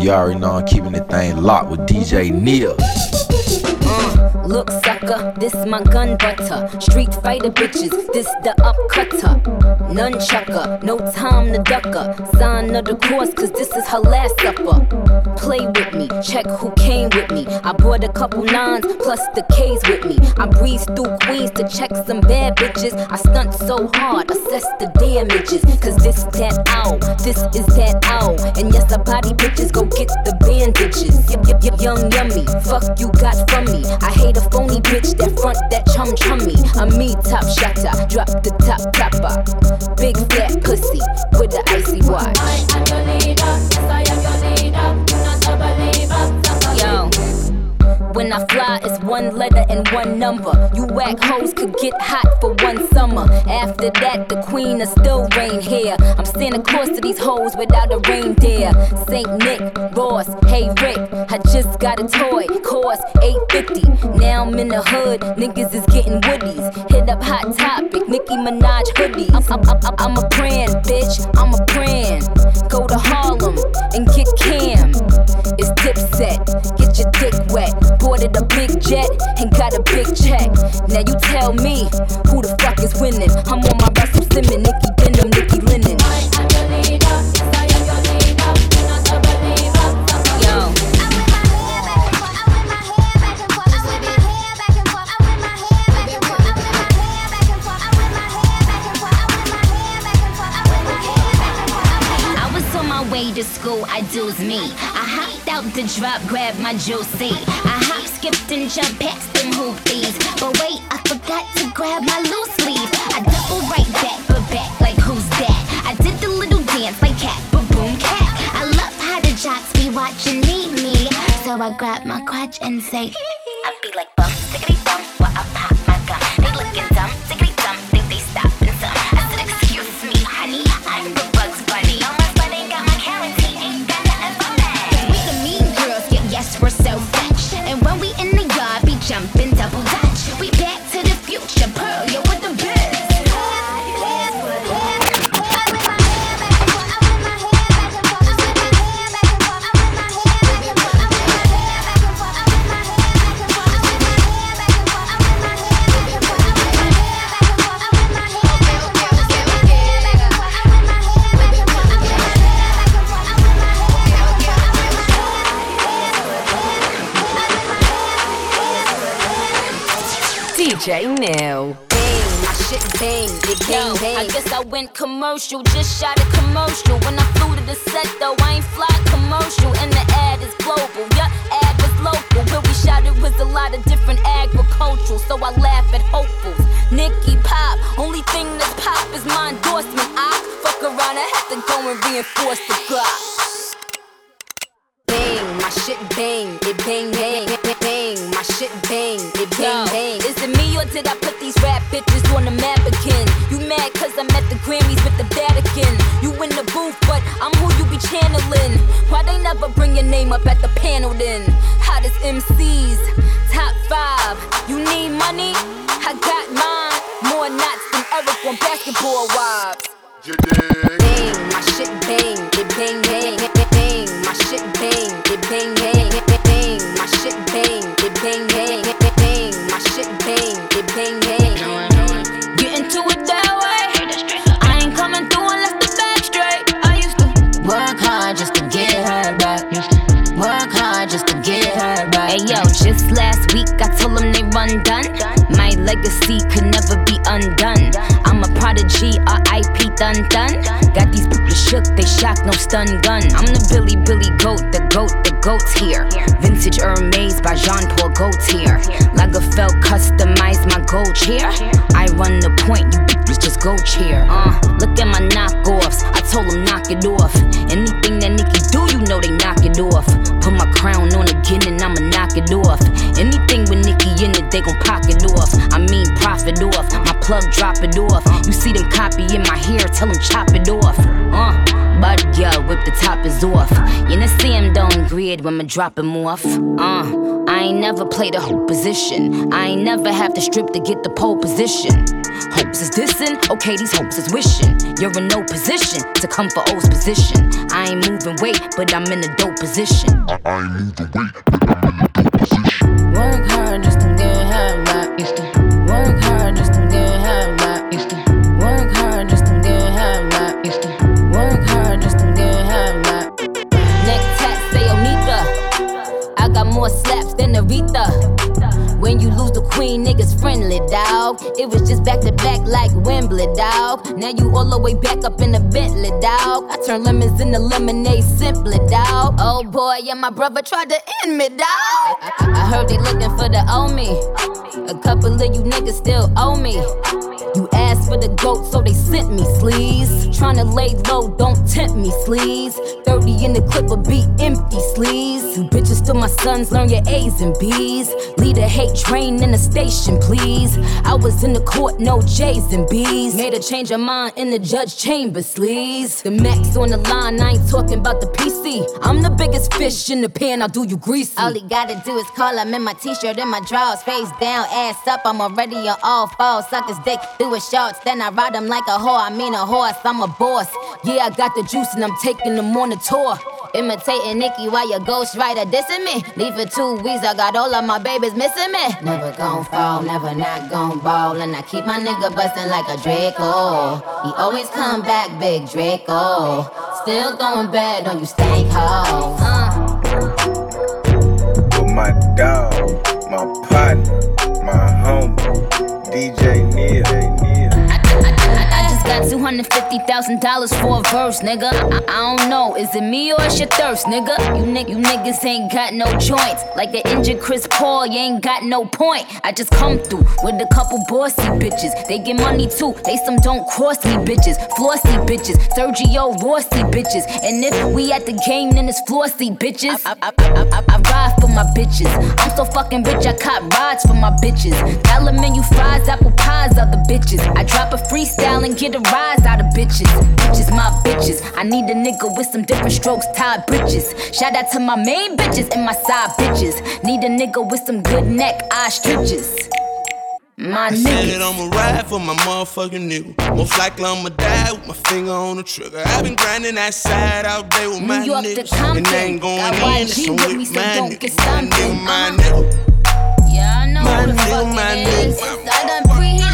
You already know I'm keeping the thing locked with DJ Neil. Look, sucker, this my gun butter. Street fighter bitches, this the upcutter. Nunchucker, no time to ducker. Sign of the course, cause this is her last supper. Play with me, check who came with me. I brought a couple nines plus the K's with me. I breeze through Queens to check some bad bitches. I stunt so hard, assess the damages. Cause this that out, this is that out. And yes, I body bitches, go get the bandages. Yep, yep, yep, young yummy, fuck you got from me. I hate a phony bitch that front that chum chummy. I'm me top shotter, drop the top topper. Big fat pussy with the icy watch. I am your leader, yes I am your leader. When I fly, it's one letter and one number. You whack hoes could get hot for one summer. After that, the queen will still reign here. I'm Santa Claus to these hoes without a reindeer. Saint Nick, Ross, hey Rick, I just got a toy, cost 850. Now I'm in the hood, niggas is getting woodies. Hit up Hot Topic, Nicki Minaj hoodies. I'm, I'm, I'm, I'm a brand, bitch, I'm a brand. Go to Harlem and get Cam. It's dipset, get your dick wet. Boarded a big jet and got a big check. Now you tell me who the fuck is winning. I'm on my Russell Simmons, Nicki Denim, Nicki Linen. I am your leader, yes I am your leader. You're not a believer, I was on my way to school, I do's me. The drop, grab my juicy. I hop, skipped, and jumped past them hoopies. But wait, I forgot to grab my loose sleeve. I double right back, but back like who's that? I did the little dance like cat, but boom cat. I love how the jocks be watching me, me. So I grab my crotch and say, DJ Neil. bang, my shit bang, it bang bang. I guess I went commercial, just shot a commercial. When I flew to the set though, I ain't fly commercial. And the ad is global, yeah, ad was local. Where we shot it was a lot of different agricultural, so I laugh at hopefuls. Nicki Pop, only thing that's pop is my endorsement. I fuck around, I had to go and reinforce the block. Bang, my shit bang, it bang bang, bang, bang, my shit bang, it bang bang. Or did I put these rap bitches on the map again? You mad cause I'm at the Grammys with the Vatican? You in the booth, but I'm who you be channeling. Why they never bring your name up at the panel then? Hottest MCs, top five. You need money? I got mine. More knots than Eric on basketball wives. Bang, my shit bang, it bang bang, done. Got these people shook, they shocked, no stun gun. I'm the Billy Billy goat, the goat, the goat's here. Vintage Hermes by Jean Paul Gaultier. Lagerfeld customized my gold chair. I run the point, you bitches just go cheer. Uh, look at my knockoffs, I told them knock it off. Anything that Nicki do, you know they knock it off. Put my crown on again and I'ma knock it off. Anything with Nicki in it, they gon' pocket off. I mean profit off. My plug drop it off. You see them copying my hair, tell them chop it off. Uh, bud girl, whip the top is off. You know see him don't grid when me drop him off. Uh, I I ain't never played a hope position. I ain't never have to strip to get the pole position. Hopes is dissing, okay, these hopes is wishing. You're in no position to come for O's position. I ain't moving weight, but I'm in a dope position. I, I ain't moving weight, but I'm in a dope position. Work hard niggas friendly, dawg. It was just back to back like Wembley, dawg. Now you all the way back up in the Bentley, dawg. I turn lemons into lemonade simply, dawg. Oh boy, yeah, my brother tried to end me, dawg. I, I- I heard they looking for the owe me. A couple of you niggas still owe me. You asked for the goat, so they sent me sleaze. Tryna lay low, don't tempt me, sleaze. 30 in the clip will be empty, sleeves. You bitches still my sons, learn your A's and B's. Lead a hate train in the station, please. I was in the court, no J's and B's. Made a change of mind in the judge chamber, sleaze. The max on the line, I ain't talking about the PC. I'm the biggest fish in the pan, I'll do you greasy. All he gotta do is call him in my t-shirt and my drawers, face down, ass up. I'm already on all fours. Suck his dick through his shorts, then I ride him like a whore. I mean a horse, I'm a boss. Yeah, I got the juice and I'm taking them on the tour. Imitating Nicki while your ghostwriter dissing me. Leave for two weeks, I got all of my babies missing me. Never gon' fall, never not gon' ball. And I keep my nigga bustin' like a Draco. He always come back, big Draco. Still going bad on you stank hoes. Uh. with my dog, my partner, my homie, DJ Neil. Got $250,000 for a verse, nigga. I, I don't know, is it me or it's your thirst, nigga? You, ni- you niggas ain't got no joints. Like the injured Chris Paul, you ain't got no point. I just come through with a couple bossy bitches. They get money too, they some don't cross me bitches. Flossy bitches, Sergio Rossi bitches. And if we at the game, then it's flossy bitches. I, I, I, I, I ride for my bitches. I'm so fucking rich, I cop rides for my bitches. Dollar menu fries, apple pies, other bitches. I drop a freestyle and get a rise out of bitches. Bitches, my bitches. I need a nigga with some different strokes, tied britches. Shout out to my main bitches and my side bitches. Need a nigga with some good neck, eye stretches. My Said that. I'ma ride for my motherfucking nigga. Most likely I'ma die with my finger on the trigger. I've been grinding that side out there with my York to niggas. Compton. And they ain't going Got in, so with me, so my don't nigga. get My nigga, my Uh-huh. nigga. Yeah, I know My who the nigga, fuck my it nigga. is. I done preheated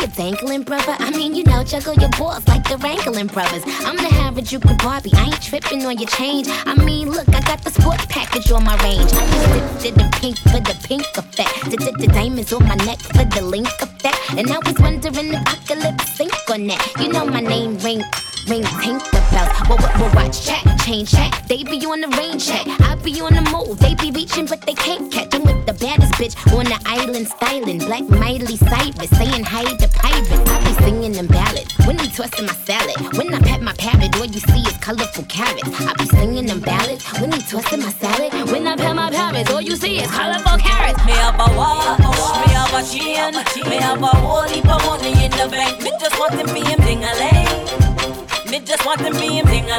your dangling brother? I mean, you know, juggle your balls like the Ringling brothers. I'm the Harajuku Barbie, I ain't tripping on your change. I mean, look, I got the sport package on my range. I just did the pink for the pink effect. Did the diamonds on my neck for the link effect. And I was wondering if I could lip sync on that. You know my name ring. Ring tank the bells. Well, well, well, watch check, chain check. They be on the rain check. I be on the move. They be reaching, but they can't catch. I'm with the baddest bitch on the island styling. Black Miley Cyrus saying hi to pirates. Tossing my salad. When I pat my parrot, all you see is colorful carrots. I be singing them ballads when they tossing my salad. When I pat my parrot, all you see is colorful carrots. Me have a watch, me have a chain, me have a whole heap of money in the bank. Me just want to be him ding a Me just want to be him ding a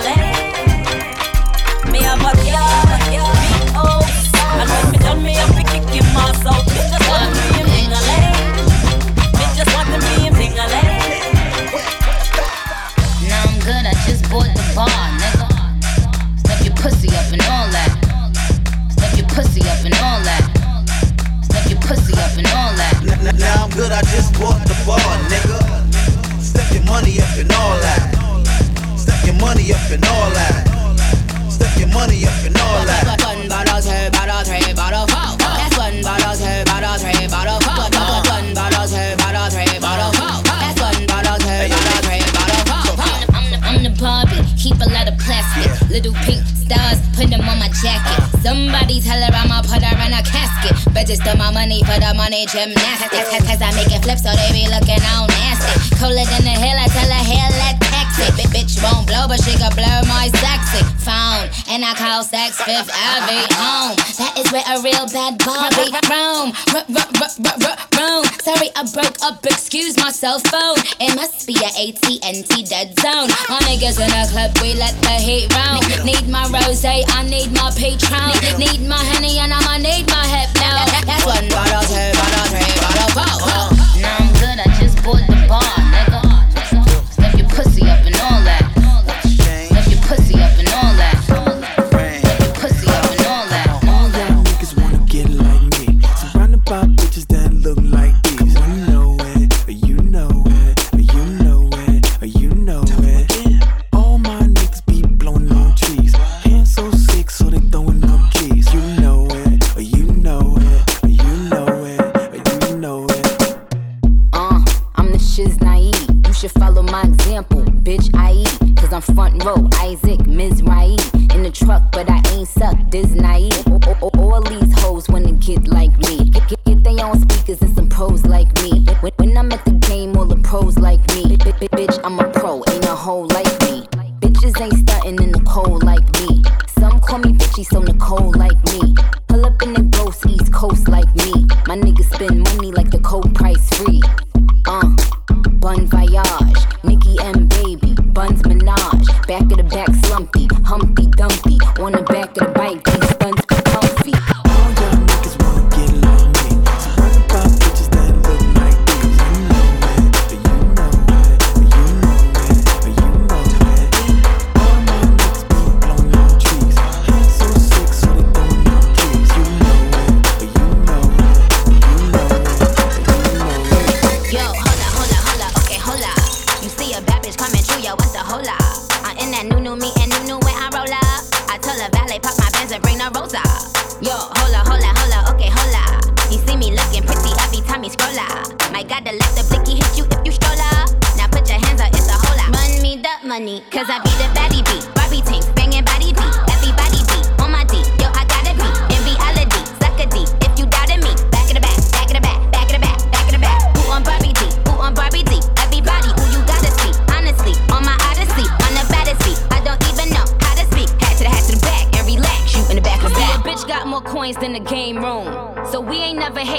Me have a yard, big house, and when me done, me have to kick him ass. Me just want to be him ding a Me just want to be him good, I just bought the bar, nigga. Stuff your pussy up and all that. Stuff your pussy up and all that. Stuff your pussy up and all that. N- n- Now I'm good, I just bought the bar, nigga. Step your money up and all that. Step your money up and all that. Step your money up and all that. Put her in a casket. Do my money for the money gymnastics. Cause I make it flip so they be looking all nasty. Cooler than the hill, I tell her hell let toxic. Big bitch won't blow, but she can blow my sexy phone. And I call Saks Fifth Avenue home. That is where a real bad Barbie roam. Roam. Sorry, I broke up. Excuse my cell phone. It must be a AT&T dead zone. My niggas in the club, we let the heat roam. Need my rose, I need my Patron. Need my honey, and I'ma need my hypno. That's one bottle, two bottle, three bottle, four. Now I'm good, I just bought the bar, nigga. Step your pussy up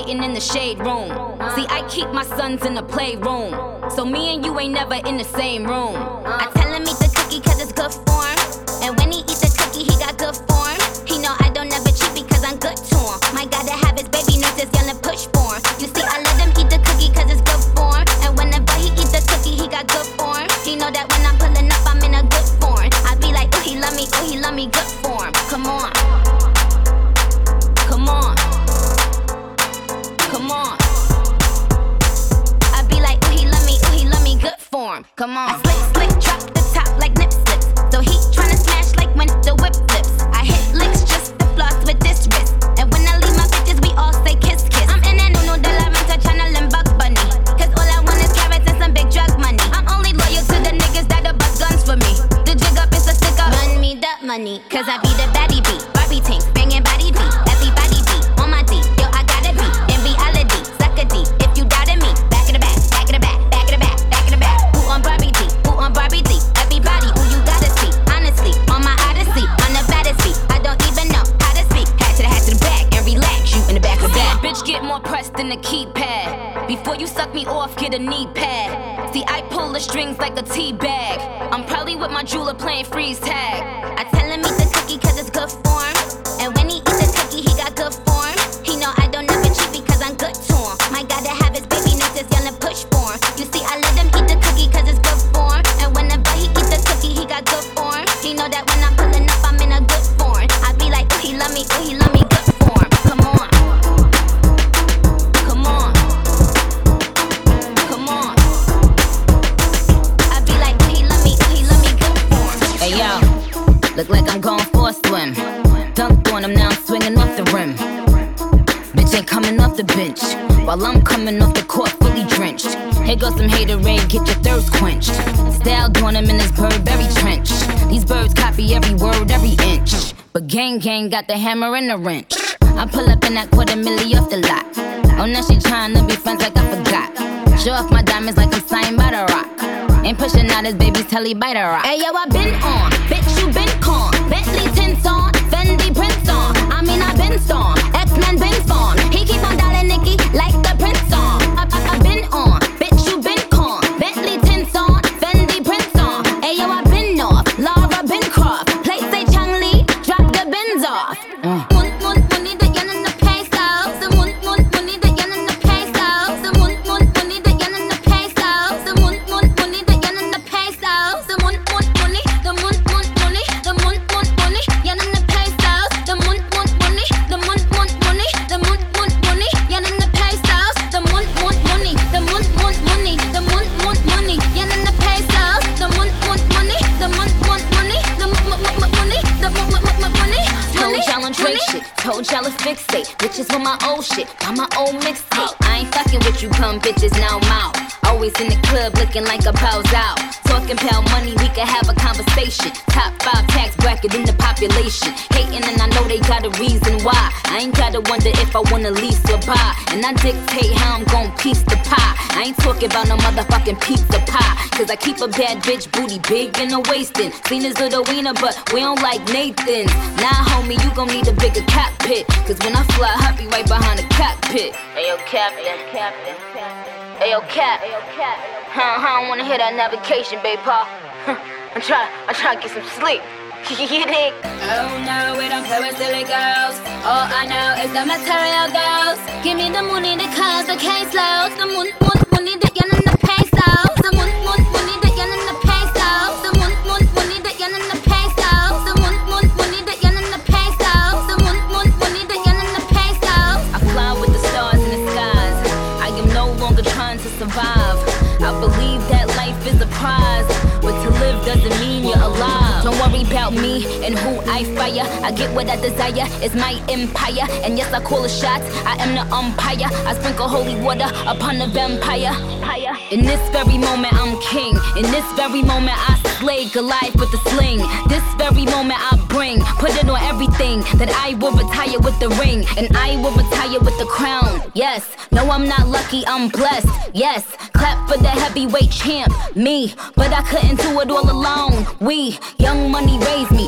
fighting in the shade room. See, I keep my sons in the playroom. So me and you ain't never in the same room. I tell him eat the cookie cause it's good while I'm coming off the court fully drenched. Here goes some haterade, get your thirst quenched. Style on him in his Burberry trench. These birds copy every word, every inch. But gang gang got the hammer and the wrench. I pull up in that quarter milli off the lot. Oh, now she tryna be friends like I forgot. Show off my diamonds like I'm signed by the rock. Ain't pushing out his baby's telly by the rock. Hey yo, I been on, bitch you been con. Bentley tints on, Fendi prints on. I mean I been storm, X Men been spawned. He keep on dialing Nikki like And I dictate how I'm gon' piece the pie. I ain't talking about no motherfucking pizza pie. Cause I keep a bad bitch booty big in the waistin'. Clean as little wiener, but we don't like Nathan's. Nah, homie, you gon' need a bigger cockpit. Cause when I fly, I'll be right behind the cockpit. Ayo, captain, captain, Captain. Ayo, cap. Huh, I don't wanna hear that navigation, babe, pa. I'm trying, I'm trying to get some sleep. Oh no, we don't play with silly girls. All I know is the material girls. Give me the money, the cars, the case loads. The moon, moon, money, the and who I fire. I get what I desire, it's my empire. And yes, I call the shots, I am the umpire. I sprinkle holy water upon the vampire. In this very moment, I'm king. In this very moment, I slay Goliath with the sling. This very moment, I bring, put it on everything that I will retire with the ring. And I will retire with the crown. Yes, no, I'm not lucky, I'm blessed. Yes, clap for the heavyweight champ, me. But I couldn't do it all alone. We, young money raised me.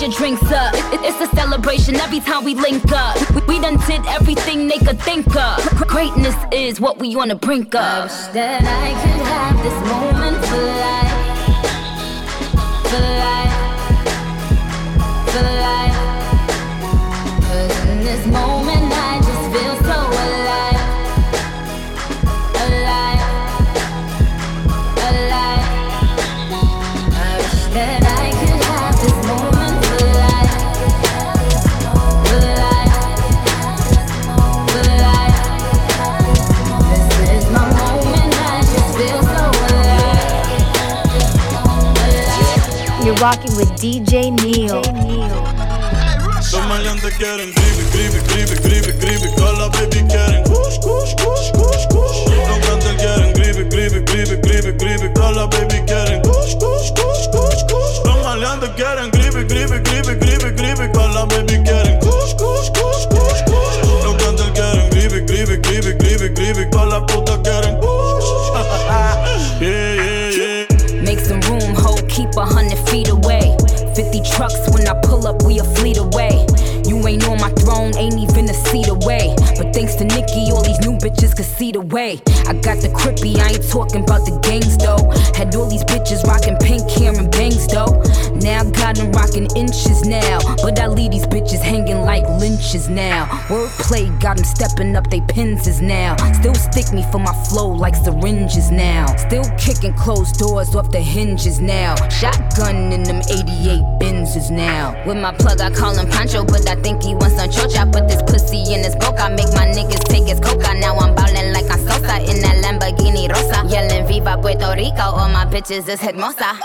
Your drinks up. It- it- it's a celebration every time we link up. We, we done did everything they could think of. Greatness is what we on the brink of. That I could have this moment for life. Rocking with DJ Neil. Los maleantes quieren. Todas las baby quieren. Los quieren. Todas las baby quieren. Los maleantes quieren. Todas las baby quieren. Los quieren. Todas las putas trucks when I pull up, we a fleet away. You ain't on my throne, ain't even bitches can see the way. I got the crippy, I ain't talking about the gangs though. Had all these bitches rocking pink hair and bangs though. Now got them rocking inches now. But I leave these bitches hanging like lynches now. Wordplay got them stepping up they pins now. Still stick me for my flow like syringes now. Still kicking closed doors off the hinges now. Shotgun in them 88 Benzes now. With my plug, I call him Pancho, but I think he wants some chocha. Put this pussy in his boca, make my niggas take his coca. Now I'm ballin' like I'm Sosa in that Lamborghini Rosa. Yelling Viva Puerto Rico, all my bitches is hermosa.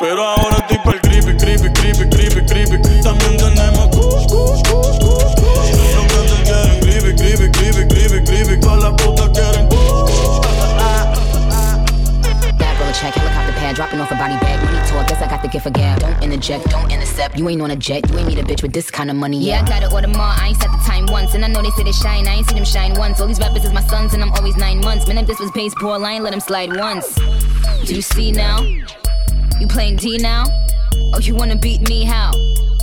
Pero ahora estoy pa'l gripe, gripe, gripe, gripe, gripe. También tenemos kush, kush, kush, kush, kush. Los cantantes quieren gripe, gripe, gripe, gripe, gripe. Todas las putas quieren kush. Back roll check, helicopter pad, dropping off a body bag. Money talk, guess I got the advocate for gab. Don't interject, don't You ain't on a jet, you ain't need a bitch with this kind of money. Yeah, I gotta order more. I ain't set the time once, and I know they say they shine. I ain't see them shine once. All these rappers is my sons, and I'm always nine months. Man, if this was base poor, I ain't let him slide once. Do you see now? You playing D now? Oh, you wanna beat me? How?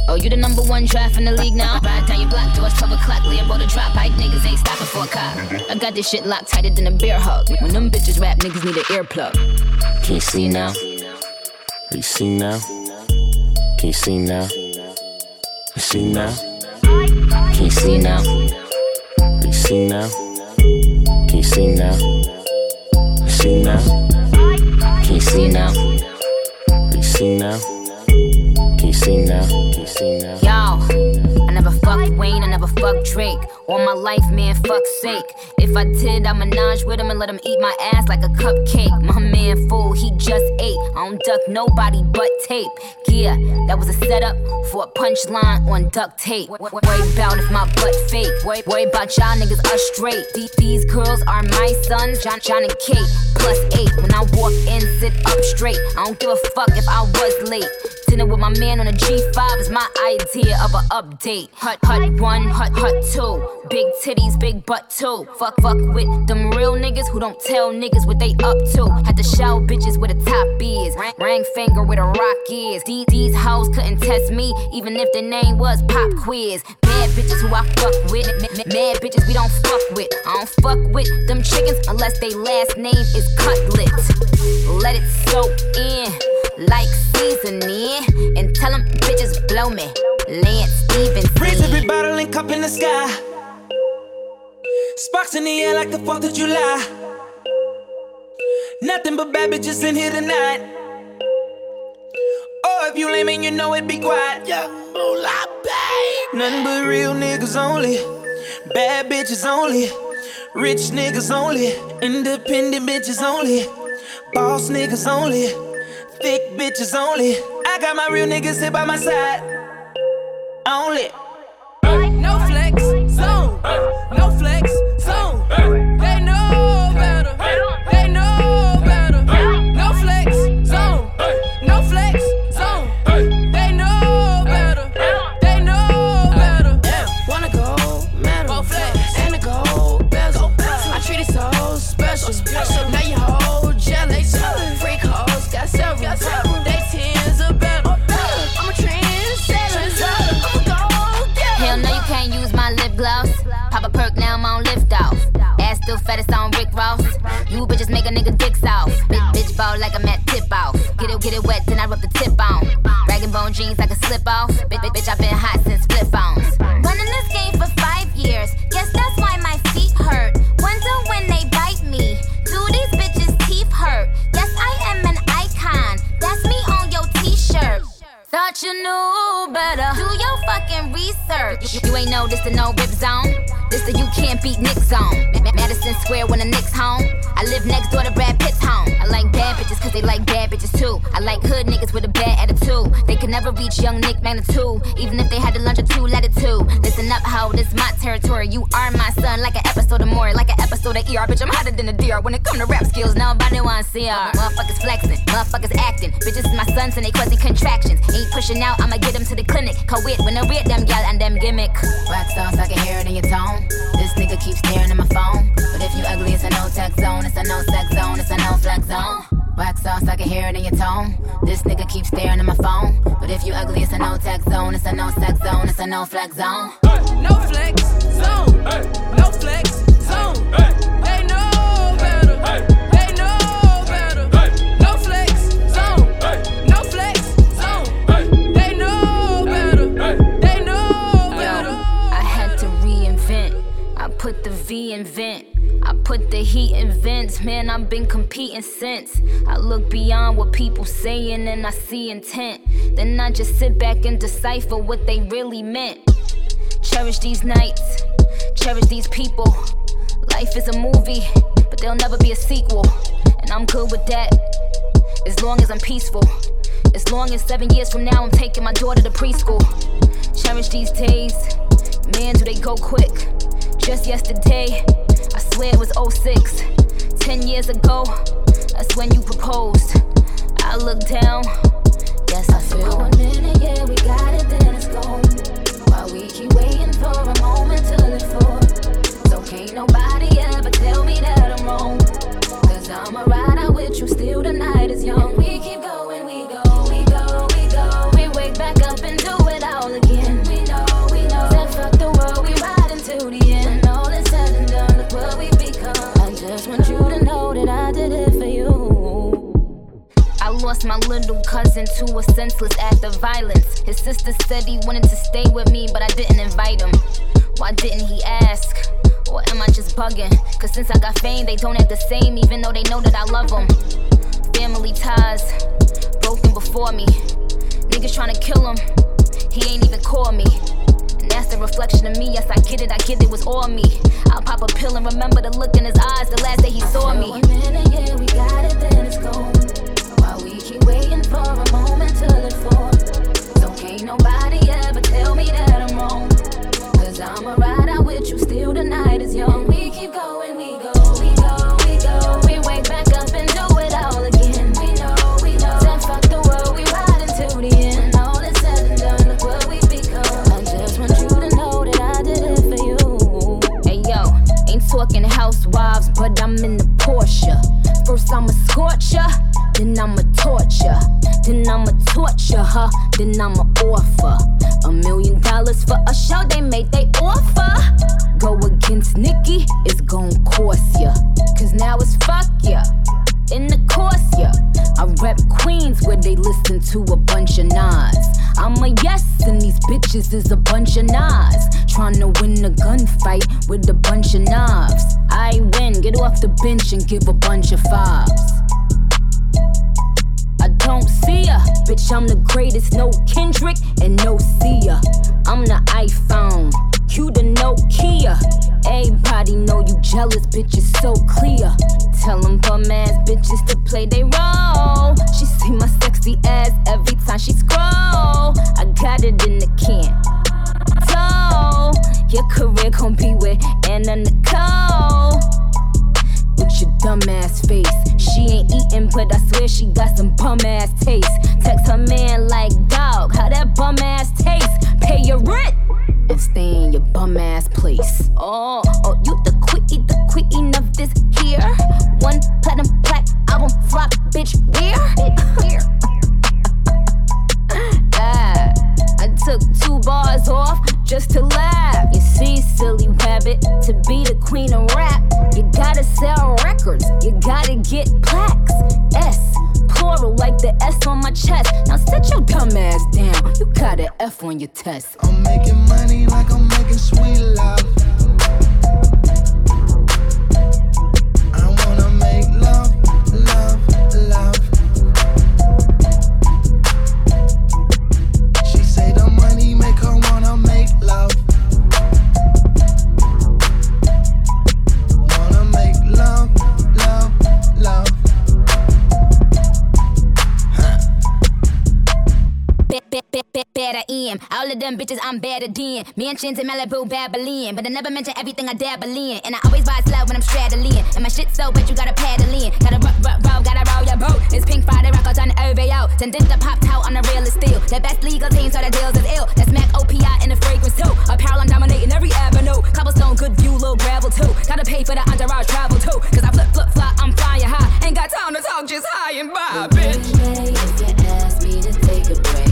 Oh, you the number one draft in the league now? Ride down your block, doors 12 o'clock, Lambo the drop. Bike niggas ain't stopping for a cop. I got this shit locked tighter than a bear hug. When them bitches rap, niggas need an earplug. Can you see now? You see now? Can you see now? You see now? Can you see now? You see now? Can you see now? You see now? Can you see now? You see now? Can you see now? Can you see now? Drake. All my life, man, fuck's sake. If I did, I'd menage with him and let him eat my ass like a cupcake. My man fool, he just ate. I don't duck nobody but tape. Yeah, that was a setup for a punchline on duct tape. Worry about if my butt fake. Worry, about y'all niggas are straight. These, these girls are my sons, John, John and Kate. Plus eight. When I walk in, sit up straight. I don't give a fuck if I was late. Dinner with my man on a G5 is my idea of an update. Hut, hut one, hut, hut two. Big titties, big butt too. Fuck, fuck with them real niggas who don't tell niggas what they up to. Had to show bitches where the top is. Ring, finger where the rock is. These, these hoes couldn't test me, even if the name was Pop Quiz. Mad bitches who I fuck with. Mad bitches we don't fuck with. I don't fuck with them chickens unless they last name is Cutlet. Let it soak in like seasoning. And tell them bitches blow me. Lance Stevens. Raise every bottle and cup in the sky. Sparks in the air like the 4th of July. Nothing but bad bitches in here tonight. Oh, if you lame and you know it, be quiet. Young moolah, babe. Nothing but real niggas only. Bad bitches only. Rich niggas only. Independent bitches only. Boss niggas only. Thick bitches only. I got my real niggas here by my side. Only. No flex, zone. No flex, Make a nigga dicks off. Bitch, bitch ball like I'm at tip off. Get it, get it wet, then I rub the tip on. Rag and bone jeans like a slip off. Bitch, bitch, bitch, I've been hot since flip phones. Running this game for five years. Guess that's why my feet hurt. Wonder when they bite me. Do these bitches' teeth hurt? Yes, I am an icon. That's me on your t-shirt. Thought you knew better. Do your fucking research. You, you ain't know this the no rip zone. This the you can't beat Nick zone. Ma- Ma- Madison Square when the Knicks home. I live next door to Brad Pitt's home. I like bad bitches cause they like bad bitches too. I like hood niggas with a bad attitude. They could never reach young Nick magnitude. Even if they had to lunch or two let it latitude. Listen up, ho, this my territory. You are my son, like an episode of more, like an episode of ER. Bitch, I'm hotter than a deer. When it come to rap skills, nobody wanna see her. Motherfuckers flexing, motherfuckers acting. Bitches is my sons and they quasi contractions. Ain't pushing out, I'ma get them to the clinic. Co-wit when I read them gal and them gimmick. Wax off, I can hear it in your tone. This nigga keeps staring at my phone. But if you ugly, it's a no tech zone. It's a no sex zone. It's a no flex zone. Wax sauce, I can hear it in your tone. This nigga keeps staring at my phone. But if you ugly, it's a no tech zone. It's a no sex zone. It's a no flex zone. No flex, zone. No flex, zone. They know better. They know better. No flex, I had to reinvent. I put the V in vent. I put the heat in vents. Man, I've been competing since. I look beyond what people saying and I see intent. Then I just sit back and decipher what they really meant. Cherish these nights, cherish these people. Life is a movie, but there'll never be a sequel. And I'm good with that, as long as I'm peaceful. As long as seven years from now I'm taking my daughter to preschool. Cherish these days, man, do they go quick. Just yesterday, I swear it was 06. Ten years ago, that's when you proposed. I look down, Yes, I feel one minute, yeah, we got it, then it's gone. While we keep waiting for a moment till it's four. Can't nobody ever tell me that I'm wrong. Cause I'ma ride out with you, still the night is young. We keep going, we go, we go, we go. We wake back up and do it all again. We know, we know. Said fuck the world, we ride until the end. When all is said and done, look what we become. I just want you to know that I did it for you. I lost my little cousin to a senseless act of violence. His sister said he wanted to stay with me, but I didn't invite him. Why didn't he ask? Or am I just bugging? Cause since I got fame, they don't act the same, even though they know that I love them. Family ties broken before me. Niggas tryna kill him, he ain't even call me. And that's a reflection of me. Yes, I get it, I get it was all me. I'll pop a pill and remember the look in his eyes the last day he saw me. One minute, yeah, we got it, then it's gone. While we keep waiting for a moment four. So can't nobody young. We keep going, First I'ma scorch ya, then I'ma torture, then I'ma torture her, then I'ma offer a million dollars for a show they made they offer. Go against Nikki, it's gon' cost ya, cause now it's fuck ya. In the course, yeah. I rep Queens where they listen to a bunch of Nas. I'm a yes, and these bitches is a bunch of Nas. Tryna win a gunfight with a bunch of knobs. I win, get off the bench and give a bunch of fives. I don't see ya. Bitch, I'm the greatest, no Kendrick and no Sia. I'm the iPhone, you the Nokia. Everybody know you jealous, bitch, it's so clear. Tell them bum ass bitches to play they role. She see my sexy ass every time she scroll. I got it in the can. So, your career gon' be with Anna Nicole All of them bitches, I'm better than. Mansions in Malibu, Babylon. But I never mention everything I dabble in. And I always buy slow when I'm straddling. And my shit so wet, you gotta paddle in. Gotta rock, rock, roll, gotta roll your boat. It's Pink Friday, rock on the OVO. Then did the pop out on the real steel. The best legal team, so the deals is ill. That's Mac OPI in the fragrance too. Apparel, I'm dominating every avenue. Cobblestone, good view, little gravel too. Gotta pay for the entourage travel too. Cause I flip, flip, fly, I'm flying high. Ain't got time to talk, just high and by, bitch. If you ask me to take a break,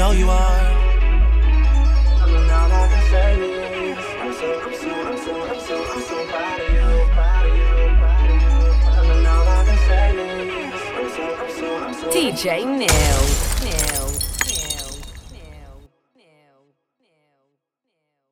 know you are.